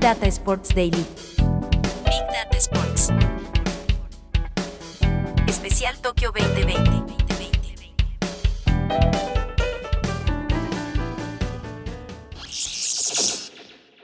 Data Sports Daily. Big Data Sports. Especial Tokio 2020.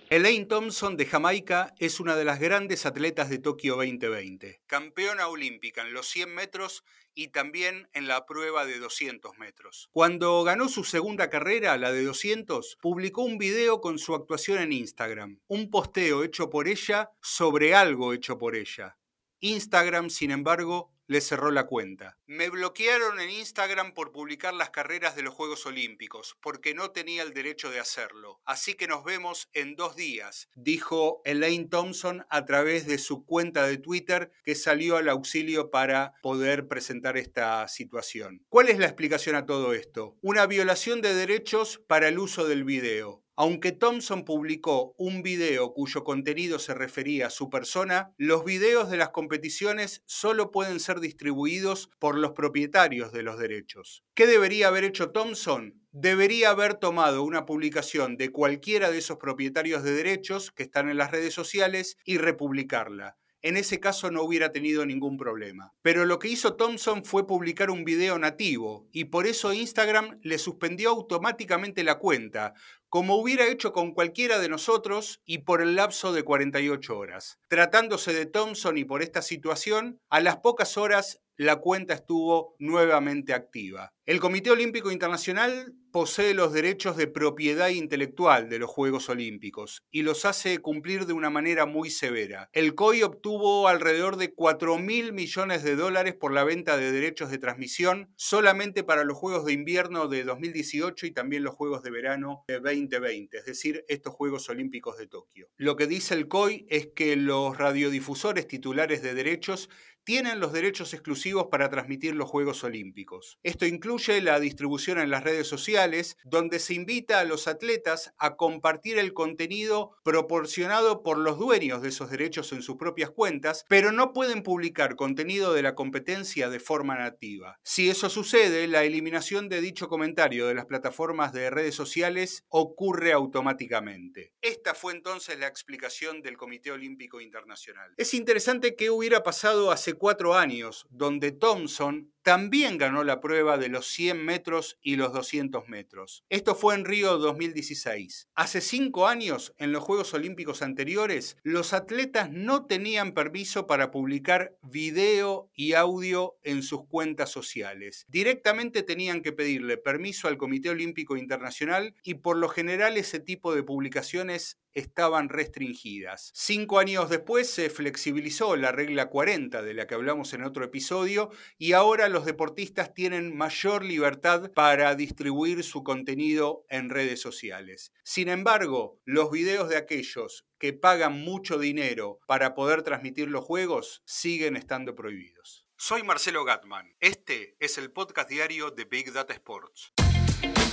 Elaine Thompson de Jamaica es una de las grandes atletas de Tokio 2020, campeona olímpica en los 100 metros y también en la prueba de 200 metros. Cuando ganó su segunda carrera, la de 200, publicó un video con su actuación en Instagram, un posteo hecho por ella sobre algo hecho por ella. Instagram, sin embargo, le cerró la cuenta. Me bloquearon en Instagram por publicar las carreras de los Juegos Olímpicos, porque no tenía el derecho de hacerlo. Así que nos vemos en dos días, dijo Elaine Thompson a través de su cuenta de Twitter que salió al auxilio para poder presentar esta situación. ¿Cuál es la explicación a todo esto? Una violación de derechos para el uso del video. Aunque Thompson publicó un video cuyo contenido se refería a su persona, los videos de las competiciones solo pueden ser distribuidos por los propietarios de los derechos. ¿Qué debería haber hecho Thompson? Debería haber tomado una publicación de cualquiera de esos propietarios de derechos que están en las redes sociales y republicarla en ese caso no hubiera tenido ningún problema. Pero lo que hizo Thompson fue publicar un video nativo y por eso Instagram le suspendió automáticamente la cuenta, como hubiera hecho con cualquiera de nosotros y por el lapso de 48 horas. Tratándose de Thompson y por esta situación, a las pocas horas la cuenta estuvo nuevamente activa. El Comité Olímpico Internacional posee los derechos de propiedad intelectual de los Juegos Olímpicos y los hace cumplir de una manera muy severa. El COI obtuvo alrededor de 4 mil millones de dólares por la venta de derechos de transmisión solamente para los Juegos de Invierno de 2018 y también los Juegos de Verano de 2020, es decir, estos Juegos Olímpicos de Tokio. Lo que dice el COI es que los radiodifusores titulares de derechos tienen los derechos exclusivos para transmitir los Juegos Olímpicos. Esto incluye la distribución en las redes sociales, donde se invita a los atletas a compartir el contenido proporcionado por los dueños de esos derechos en sus propias cuentas, pero no pueden publicar contenido de la competencia de forma nativa. Si eso sucede, la eliminación de dicho comentario de las plataformas de redes sociales ocurre automáticamente. Esta fue entonces la explicación del Comité Olímpico Internacional. Es interesante qué hubiera pasado hace cuatro años, donde Thompson también ganó la prueba de los 100 metros y los 200 metros. Esto fue en Río 2016. Hace cinco años, en los Juegos Olímpicos anteriores, los atletas no tenían permiso para publicar video y audio en sus cuentas sociales. Directamente tenían que pedirle permiso al Comité Olímpico Internacional y por lo general ese tipo de publicaciones estaban restringidas. Cinco años después se flexibilizó la regla 40 de la que hablamos en otro episodio y ahora los deportistas tienen mayor libertad para distribuir su contenido en redes sociales. Sin embargo, los videos de aquellos que pagan mucho dinero para poder transmitir los juegos siguen estando prohibidos. Soy Marcelo Gatman. Este es el podcast diario de Big Data Sports.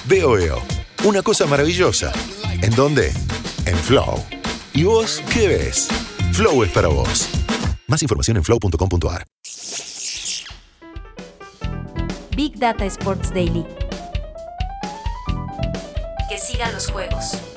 Veo, veo. Una cosa maravillosa. ¿En dónde? en Flow. ¿Y vos qué ves? Flow es para vos. Más información en flow.com.ar. Big Data Sports Daily. Que sigan los juegos.